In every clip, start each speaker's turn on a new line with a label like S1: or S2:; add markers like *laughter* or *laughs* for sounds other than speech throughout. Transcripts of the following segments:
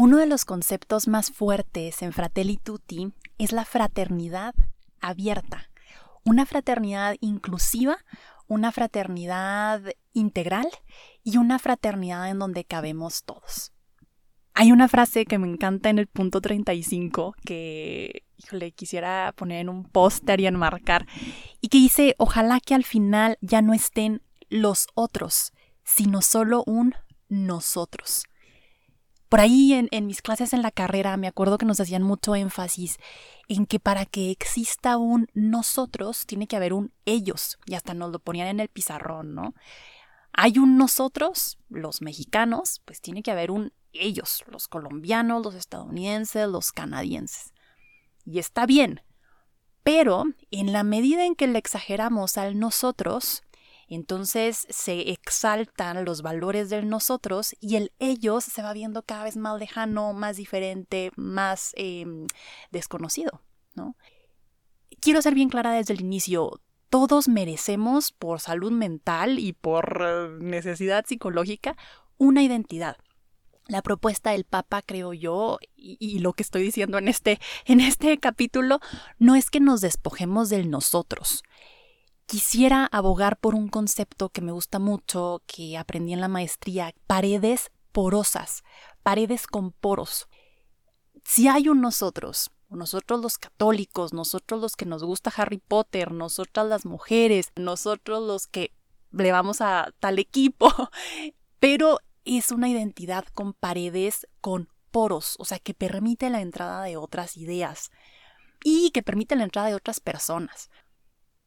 S1: Uno de los conceptos más fuertes en Fratelli Tutti es la fraternidad abierta, una fraternidad inclusiva, una fraternidad integral y una fraternidad en donde cabemos todos. Hay una frase que me encanta en el punto 35 que, híjole, quisiera poner en un póster y enmarcar y que dice, ojalá que al final ya no estén los otros, sino solo un nosotros. Por ahí en, mis clases en la carrera me acuerdo que nos hacían mucho énfasis en que para que exista un nosotros tiene que haber un ellos y hasta nos lo ponían en el pizarrón, ¿no? Hay un nosotros, los mexicanos, pues tiene que haber un ellos, los colombianos, los estadounidenses, los canadienses. Y está bien, pero en la medida en que le exageramos al nosotros, entonces se exaltan los valores del nosotros y el ellos se va viendo cada vez más lejano, más diferente, más em, desconocido, ¿no? Quiero ser bien clara desde el inicio. Todos merecemos, por salud mental y por eh, necesidad psicológica, una identidad la propuesta del Papa, creo yo, y, y, lo que estoy diciendo en este, en este capítulo, no es que nos despojemos del nosotros, quisiera abogar por un concepto que me gusta mucho, que aprendí en la maestría, paredes porosas, paredes con poros. Si hay un nosotros, nosotros los católicos, nosotros los que nos gusta Harry Potter, nosotras las mujeres, nosotros los que le vamos a tal equipo, *laughs* pero es una identidad con paredes con poros, o sea, que permite la entrada de otras ideas y que permite la entrada de otras personas.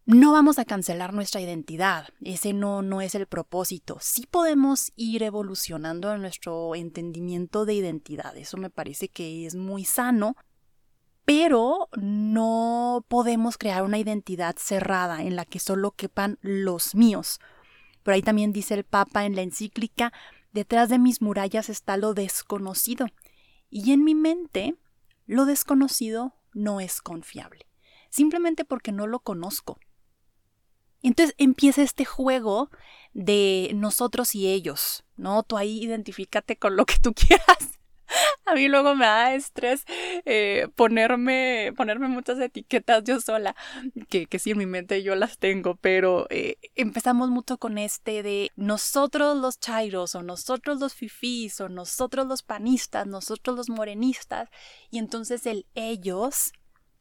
S1: No vamos a cancelar nuestra identidad, ese no, no es el propósito. Sí podemos ir evolucionando en nuestro entendimiento de identidad, eso me parece que es muy sano, pero no podemos crear una identidad cerrada en la que solo quepan los míos. Por ahí también dice el Papa en la encíclica, detrás de mis murallas está lo desconocido, y en mi mente lo desconocido no es confiable, simplemente porque no lo conozco. Entonces empieza este juego de nosotros y ellos, ¿no? Tú ahí identifícate con lo que tú *laughs* quieras. A mí luego me da estrés eh, ponerme, ponerme muchas etiquetas yo sola, que, sí en mi mente yo las tengo, pero eh, empezamos mucho con este de nosotros los chairos o nosotros los fifís o nosotros los panistas, nosotros los morenistas, y entonces el ellos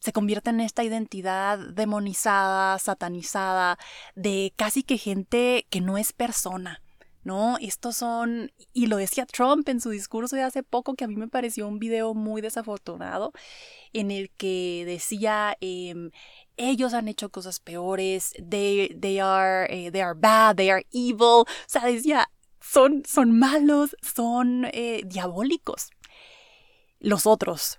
S1: se convierte en esta identidad demonizada, satanizada, de casi que gente que no es persona. ¿no? Estos son, y lo decía Trump en su discurso de hace poco, que a mí me pareció un video muy desafortunado, en el que decía, em, ellos han hecho cosas peores, they, they, are, eh, they are bad, they are evil, o sea, decía, son, son malos, son eh, diabólicos. Los otros,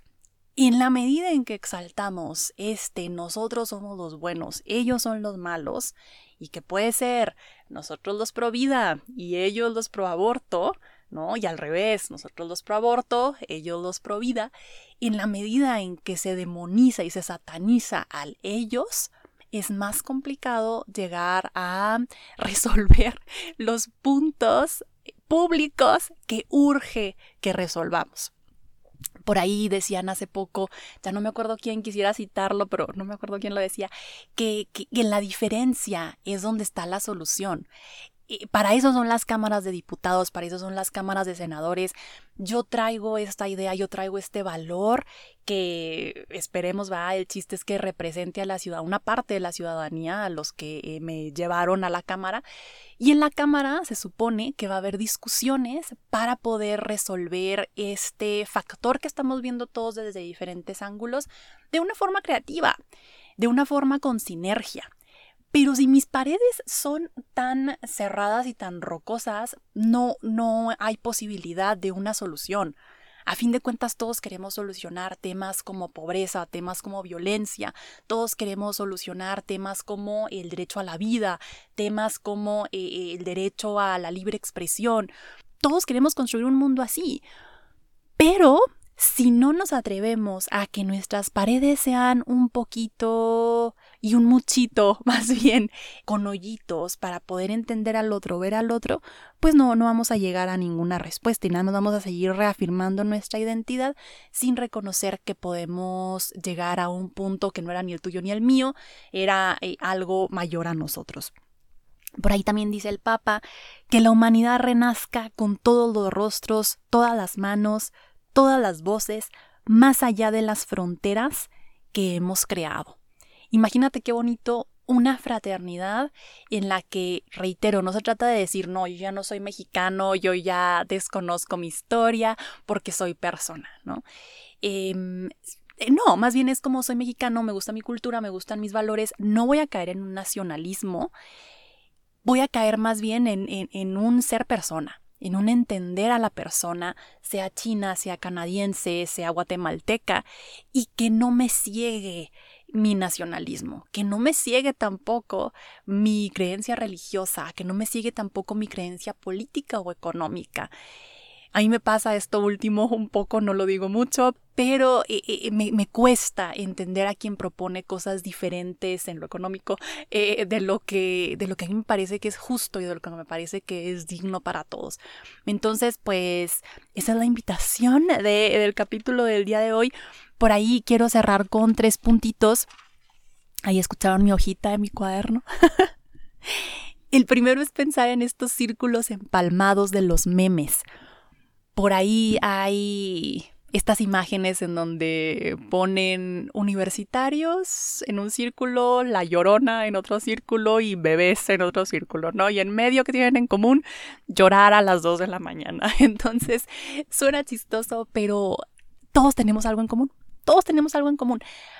S1: y en la medida en que exaltamos este nosotros somos los buenos, ellos son los malos, y que puede ser nosotros los pro vida y ellos los pro aborto, ¿no? Y al revés, nosotros los pro aborto, ellos los pro vida, en la medida en que se demoniza y se sataniza al ellos, es más complicado llegar a *laughs* resolver los puntos públicos que urge que resolvamos. Por ahí decían hace poco, ya no me acuerdo quién quisiera citarlo, pero no me acuerdo quién lo decía, que, que, que la diferencia es donde está la solución para eso son las cámaras de diputados, para eso son las cámaras de senadores. Yo traigo esta idea, yo traigo este valor que esperemos, va, el chiste es que represente a la ciudad, una parte de la ciudadanía, a los que eh, me llevaron a la cámara. Y en la cámara se supone que va a haber discusiones para poder resolver este factor que estamos viendo todos desde diferentes ángulos de una forma creativa, de una forma con sinergia. Pero si mis paredes son tan cerradas y tan rocosas, no, no hay posibilidad de una solución. A fin de cuentas, todos queremos solucionar temas como pobreza, temas como violencia, todos queremos solucionar temas como el derecho a la vida, temas como eh, eh, el derecho a la libre expresión. Todos queremos construir un mundo así. Pero si no nos atrevemos a que nuestras paredes sean un poquito y un muchito *laughs* más bien con hoyitos para poder entender al otro, ver al otro, pues no, no vamos a llegar a ninguna respuesta y nada más vamos a seguir reafirmando nuestra identidad sin reconocer que podemos llegar a un punto que no era ni el tuyo ni el mío, era eh, algo mayor a nosotros. Por ahí también dice el Papa que la humanidad renazca con todos los rostros, todas las manos, todas las voces más allá de las fronteras que hemos creado. Imagínate qué bonito una fraternidad en la que, reitero, no se trata de decir, no, yo ya no soy mexicano, yo ya desconozco mi historia porque soy persona, ¿no? Em, no, más bien es como soy mexicano, me gusta mi cultura, me gustan mis valores, no voy a caer en un nacionalismo, voy a caer más bien en, en un ser persona en un entender a la persona, sea china, sea canadiense, sea guatemalteca, y que no me ciegue mi nacionalismo, que no me ciegue tampoco mi creencia religiosa, que no me ciegue tampoco mi creencia política o económica. A mí me pasa esto último un poco, no lo digo mucho, pero eh, me, cuesta entender a quien propone cosas diferentes en lo económico eh, de, lo que, de lo que a mí me parece que es justo y de lo que me parece que es digno para todos. Entonces, pues, esa es la invitación del capítulo del día de hoy. Por ahí quiero cerrar con tres puntitos. Ahí escucharon mi hojita de mi cuaderno. *laughs* El primero es pensar en estos círculos empalmados de los memes por ahí hay estas imágenes en donde ponen universitarios en un círculo, la llorona en otro círculo y bebés en otro círculo, ¿no? Y en medio que tienen en común, llorar a las 2 de la mañana. *laughs* Entonces, suena chistoso, pero todos tenemos algo en común todos tenemos algo en común.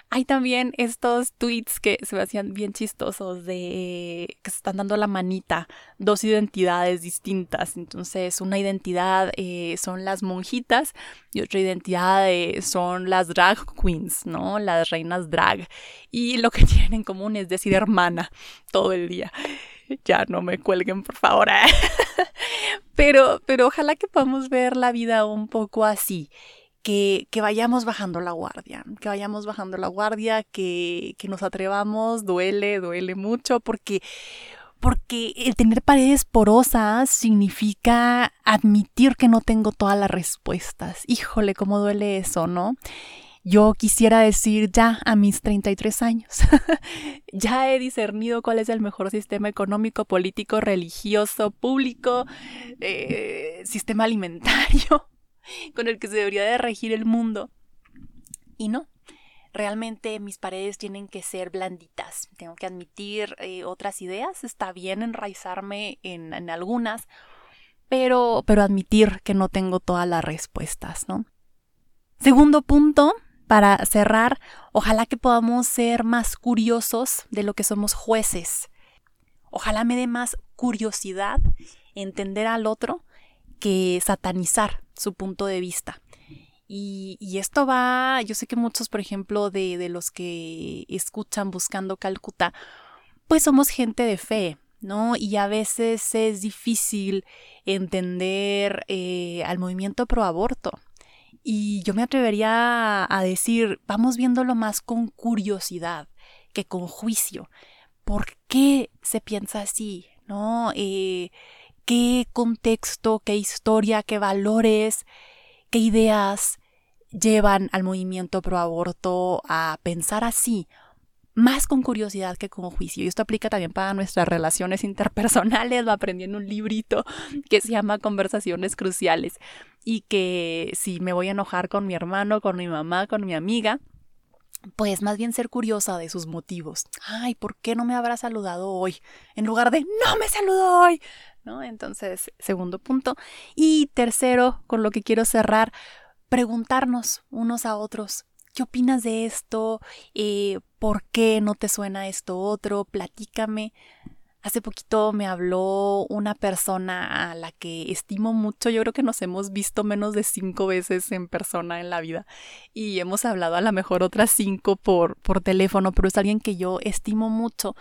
S1: Hay también estos tweets que se me hacían bien chistosos de que se están dando la manita, dos identidades distintas. Entonces, una identidad eh, son las monjitas y otra identidad eh, son las drag queens, ¿no? Las reinas drag. Y lo que *laughs* tienen en común es decir hermana todo el día. Ya no me cuelguen, por favor. *laughs* pero, pero ojalá que podamos ver la vida un poco así que, vayamos bajando la guardia, que vayamos bajando la guardia, que, nos atrevamos, duele, duele mucho, porque, porque el tener paredes porosas significa admitir que no tengo todas las respuestas. Híjole, cómo duele eso, ¿no? Yo quisiera decir ya a mis 33 años, *laughs* ya he discernido cuál es el mejor sistema económico, político, religioso, público, eh, sistema alimentario *laughs* con el que se debería de regir el mundo. Y no, realmente mis paredes tienen que ser blanditas. Tengo que admitir eh, otras ideas. Está bien enraizarme en, en, algunas, pero, pero admitir que no tengo todas las respuestas, ¿no? Segundo punto, para cerrar, ojalá que podamos ser más curiosos de lo que somos jueces. Ojalá me dé más curiosidad entender al otro que satanizar su punto de vista. Y, esto va, yo sé que muchos, por ejemplo, de, los que escuchan buscando Calcuta, pues somos gente de fe, ¿no? Y a veces es difícil entender eh, al movimiento pro aborto. Y yo me atrevería a decir, vamos viéndolo más con curiosidad que con juicio. ¿Por qué se piensa así? ¿No? Eh, qué contexto, qué historia, qué valores, qué ideas llevan al movimiento pro aborto a pensar así, más con curiosidad que con juicio. Y esto aplica también para nuestras relaciones interpersonales. Va aprendiendo un librito que se llama Conversaciones Cruciales y que si me voy a enojar con mi hermano, con mi mamá, con mi amiga, pues más bien ser curiosa de sus motivos. Ay, ¿por qué no me habrá saludado hoy? En lugar de no me saludó hoy. ¿No? Entonces, segundo punto. Y tercero, con lo que quiero cerrar, preguntarnos unos a otros. ¿Qué opinas de esto? Eh, ¿Por qué no te suena esto otro? Platícame. Hace poquito me habló una persona a la que estimo mucho. Yo creo que nos hemos visto menos de cinco veces en persona en la vida y hemos hablado a lo mejor otras cinco por, por teléfono, pero es alguien que yo estimo mucho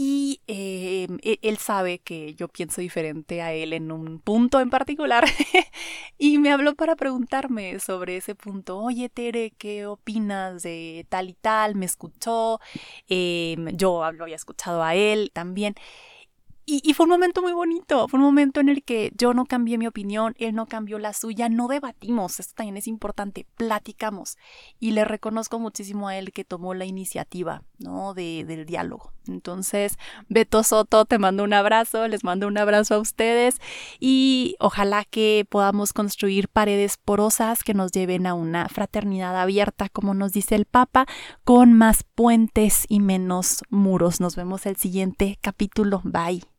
S1: y em, e, él sabe que yo pienso diferente a él en un punto en particular *laughs* y me habló para preguntarme sobre ese punto. Oye, Tere, ¿qué opinas de tal y tal? Me escuchó, em, yo lo había escuchado a él también. Y, fue un momento muy bonito, fue un momento en el que yo no cambié mi opinión, él no cambió la suya, no debatimos, esto también es importante, platicamos. Y le reconozco muchísimo a él que tomó la iniciativa, ¿no? De, del diálogo. Entonces, Beto Soto, te mando un abrazo, les mando un abrazo a ustedes y ojalá que podamos construir paredes porosas que nos lleven a una fraternidad abierta, como nos dice el Papa, con más puentes y menos muros. Nos vemos el siguiente capítulo. Bye.